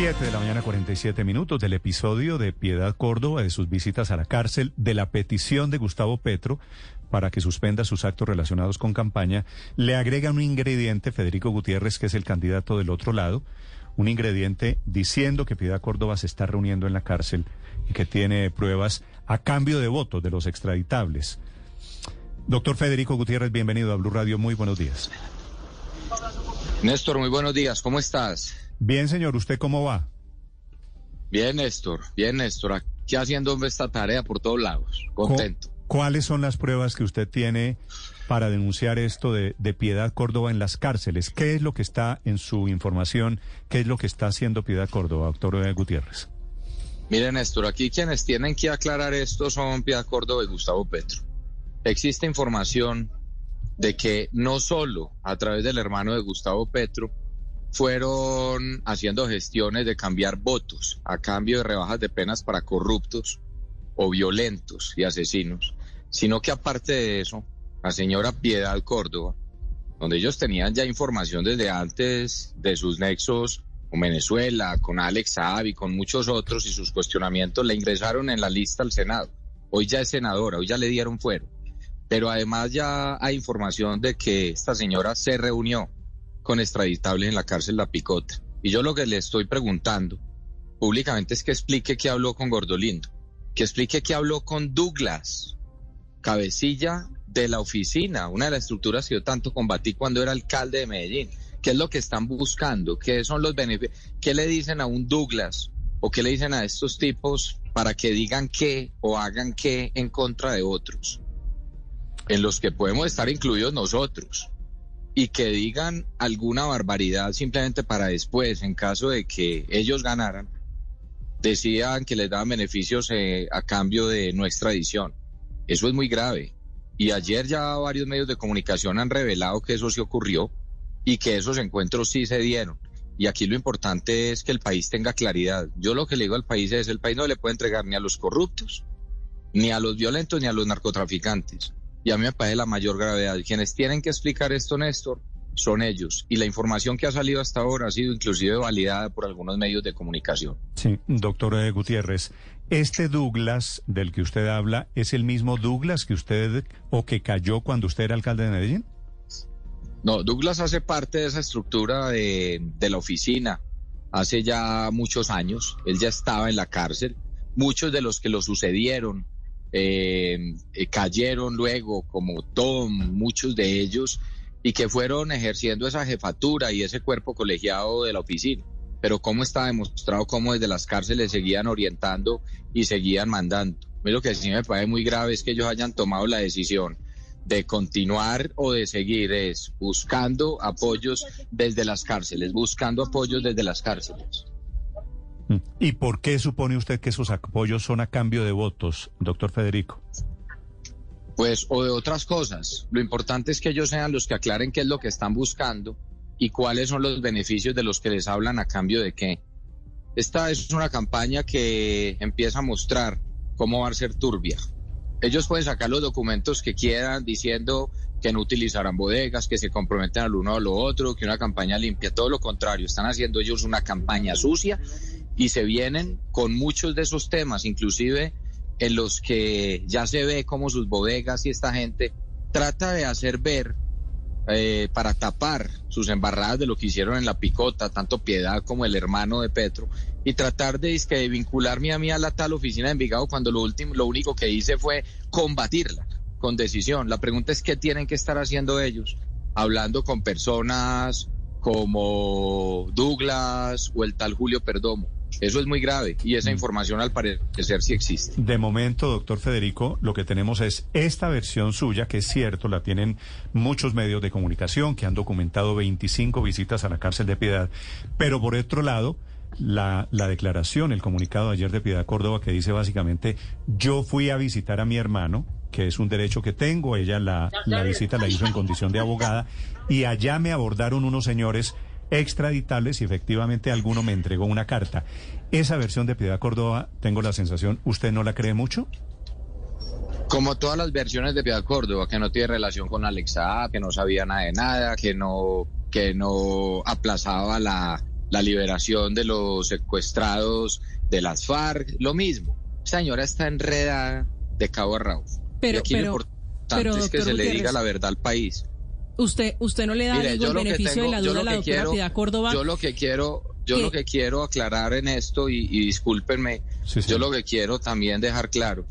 7 de la mañana, 47 minutos del episodio de Piedad Córdoba, de sus visitas a la cárcel, de la petición de Gustavo Petro para que suspenda sus actos relacionados con campaña, le agrega un ingrediente, Federico Gutiérrez, que es el candidato del otro lado, un ingrediente diciendo que Piedad Córdoba se está reuniendo en la cárcel y que tiene pruebas a cambio de votos de los extraditables. Doctor Federico Gutiérrez, bienvenido a Blue Radio. Muy buenos días. Néstor, muy buenos días. ¿Cómo estás? Bien, señor. ¿Usted cómo va? Bien, Néstor. Bien, Néstor. Aquí haciendo esta tarea por todos lados. Contento. ¿Cuáles son las pruebas que usted tiene para denunciar esto de, de, Piedad Córdoba en las cárceles? ¿Qué es lo que está en su información? ¿Qué es lo que está haciendo Piedad Córdoba, doctor Gutiérrez? Miren, Néstor, aquí quienes tienen que aclarar esto son Piedad Córdoba y Gustavo Petro. Existe información de que no solo a través del hermano de Gustavo Petro fueron haciendo gestiones de cambiar votos a cambio de rebajas de penas para corruptos o violentos y asesinos, sino que aparte de eso, la señora Piedad Córdoba, donde ellos tenían ya información desde antes de sus nexos con Venezuela, con Alex Saab con muchos otros y sus cuestionamientos le ingresaron en la lista al Senado. Hoy ya es senadora, hoy ya le dieron fuero. Pero además ya hay información de que esta señora se reunió con extraditables en la cárcel La Picota. Y yo lo que le estoy preguntando públicamente es que explique qué habló con Gordolindo, que explique qué habló con Douglas, cabecilla de la oficina, una de las estructuras que yo tanto combatí cuando era alcalde de Medellín. ¿Qué es lo que están buscando? ¿Qué son los beneficios? ¿Qué le dicen a un Douglas o qué le dicen a estos tipos para que digan qué o hagan qué en contra de otros? En los que podemos estar incluidos nosotros y que digan alguna barbaridad simplemente para después, en caso de que ellos ganaran, decían que les daban beneficios eh, a cambio de nuestra edición. Eso es muy grave. Y ayer ya varios medios de comunicación han revelado que eso sí ocurrió y que esos encuentros sí se dieron. Y aquí lo importante es que el país tenga claridad. Yo lo que le digo al país es, el país no le puede entregar ni a los corruptos, ni a los violentos, ni a los narcotraficantes. Y a mí me parece la mayor gravedad. Quienes tienen que explicar esto, Néstor, son ellos. Y la información que ha salido hasta ahora ha sido inclusive validada por algunos medios de comunicación. Sí, doctor eh, Gutiérrez, ¿este Douglas del que usted habla es el mismo Douglas que usted o que cayó cuando usted era alcalde de Medellín? No, Douglas hace parte de esa estructura de, de la oficina hace ya muchos años. Él ya estaba en la cárcel. Muchos de los que lo sucedieron eh, eh, cayeron luego, como Tom, muchos de ellos, y que fueron ejerciendo esa jefatura y ese cuerpo colegiado de la oficina. Pero cómo está demostrado cómo desde las cárceles seguían orientando y seguían mandando. Lo que sí me parece muy grave es que ellos hayan tomado la decisión de continuar o de seguir es buscando apoyos desde las cárceles, buscando apoyos desde las cárceles. ¿Y por qué supone usted que esos apoyos son a cambio de votos, doctor Federico? Pues, o de otras cosas. Lo importante es que ellos sean los que aclaren qué es lo que están buscando y cuáles son los beneficios de los que les hablan a cambio de qué. Esta es una campaña que empieza a mostrar cómo va a ser turbia. Ellos pueden sacar los documentos que quieran diciendo que no utilizarán bodegas, que se comprometen al uno o lo otro, que una campaña limpia, todo lo contrario, están haciendo ellos una campaña sucia y se vienen con muchos de esos temas, inclusive en los que ya se ve como sus bodegas y esta gente trata de hacer ver eh, para tapar sus embarradas de lo que hicieron en la picota, tanto Piedad como el hermano de Petro, y tratar de, de vincularme a mí a la tal oficina de Envigado cuando lo, último, lo único que hice fue combatirla con decisión. La pregunta es qué tienen que estar haciendo ellos, hablando con personas como Douglas o el tal Julio Perdomo eso es muy grave y esa mm. información al parecer sí existe. De momento, doctor Federico, lo que tenemos es esta versión suya, que es cierto, la tienen muchos medios de comunicación que han documentado 25 visitas a la cárcel de Piedad, pero por otro lado, la, la declaración, el comunicado de ayer de Piedad Córdoba que dice básicamente, yo fui a visitar a mi hermano, que es un derecho que tengo, ella la, la visita la hizo en condición de abogada, y allá me abordaron unos señores extraditables y efectivamente alguno me entregó una carta. Esa versión de Piedad Córdoba, tengo la sensación, ¿usted no la cree mucho? Como todas las versiones de Piedad Córdoba, que no tiene relación con Alexa, que no sabía nada de nada, que no, que no aplazaba la, la liberación de los secuestrados de las FARC, lo mismo. Esta señora está enredada de cabo a rabo. Pero, y aquí pero, lo importante es que se le diga la verdad al país. Usted, usted no le da Mire, ningún beneficio tengo- de la duda a la doctora quiero- Piedad Córdoba. Yo lo que quiero, yo ¿Qué? lo que quiero aclarar en esto y, y discúlpenme, Sí, sí. yo lo que quiero también dejar claro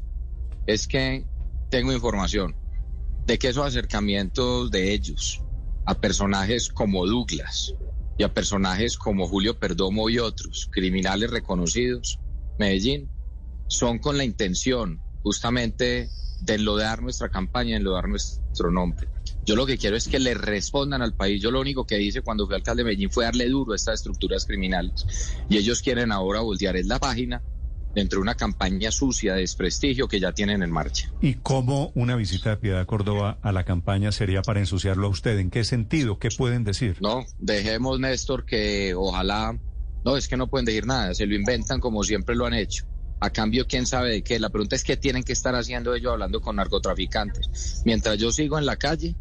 es que tengo información de que esos acercamientos de ellos a personajes como Douglas y a personajes como Julio Perdomo y otros, criminales reconocidos, Medellín, son con la intención justamente de enlodar nuestra campaña, enlodar nuestro nombre. Yo lo que quiero es que le respondan al país. Yo lo único que hice cuando fui alcalde de Medellín fue darle duro a estas estructuras criminales. Y ellos quieren ahora voltear es la página dentro de una campaña sucia de desprestigio que ya tienen en marcha. ¿Y cómo una visita de Piedad Córdoba a la campaña sería para ensuciarlo a usted? ¿En qué sentido? ¿Qué pueden decir? No, dejemos, Néstor, que ojalá, no, es que no pueden decir nada, se lo inventan como siempre lo han hecho. A cambio, quién sabe de qué. La pregunta es qué tienen que estar haciendo ellos hablando con narcotraficantes. Mientras yo sigo en la calle,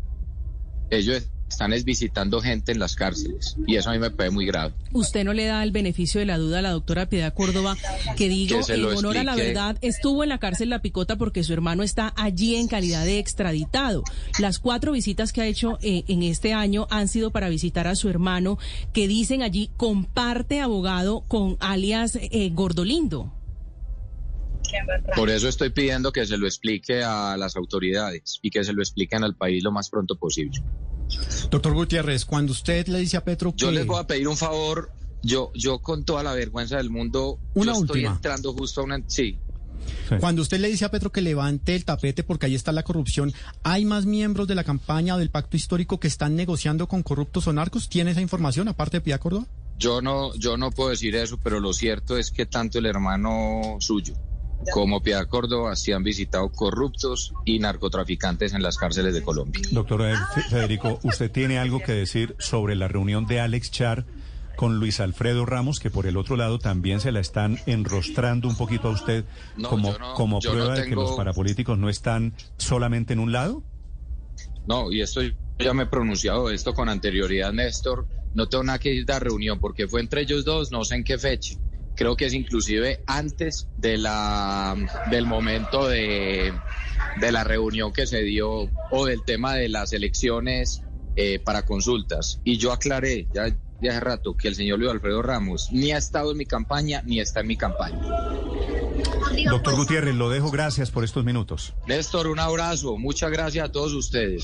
ellos están es visitando gente en las cárceles. Y eso a mí me parece muy grave. Usted no le da el beneficio de la duda a la doctora Piedad Córdoba, que digo, Que en honor a la verdad, estuvo en la cárcel La Picota porque su hermano está allí en calidad de extraditado. Las cuatro visitas que ha hecho eh, en este año han sido para visitar a su hermano, que dicen allí comparte abogado con alias eh, Gordolindo. Por eso estoy pidiendo que se lo explique a las autoridades y que se lo expliquen al país lo más pronto posible. Doctor Gutiérrez, cuando usted le dice a Petro que... Yo les voy a pedir un favor. Yo, yo con toda la vergüenza del mundo, Una yo estoy última. entrando justo a una... Sí, Cuando usted le dice a Petro que levante el tapete porque ahí está la corrupción, ¿hay más miembros de la campaña o del pacto histórico que están negociando con corruptos o narcos? ¿Tiene esa información aparte de Pía Córdoba? Yo no, yo no puedo decir eso, pero lo cierto es que tanto el hermano suyo como Piedad Córdoba se han visitado corruptos y narcotraficantes en las cárceles de Colombia. Doctor Fe- Federico, ¿usted tiene algo que decir sobre la reunión de Alex Char con Luis Alfredo Ramos, que por el otro lado también se la están enrostrando un poquito a usted No, como, no- como no prueba de que los parapolíticos no están solamente en un lado? No, y esto ya me he pronunciado esto con anterioridad, Néstor. No tengo nada que decir de la reunión porque fue entre ellos dos, no sé en qué fecha. Creo que es inclusive antes de la del momento de, de la reunión que se dio o del tema de las elecciones eh, para consultas. Y yo aclaré ya, ya hace rato que el señor Luis Alfredo Ramos ni ha estado en mi campaña ni está en mi campaña. Doctor Gutiérrez, lo dejo. Gracias por estos minutos. Néstor, un abrazo. Muchas gracias a todos ustedes.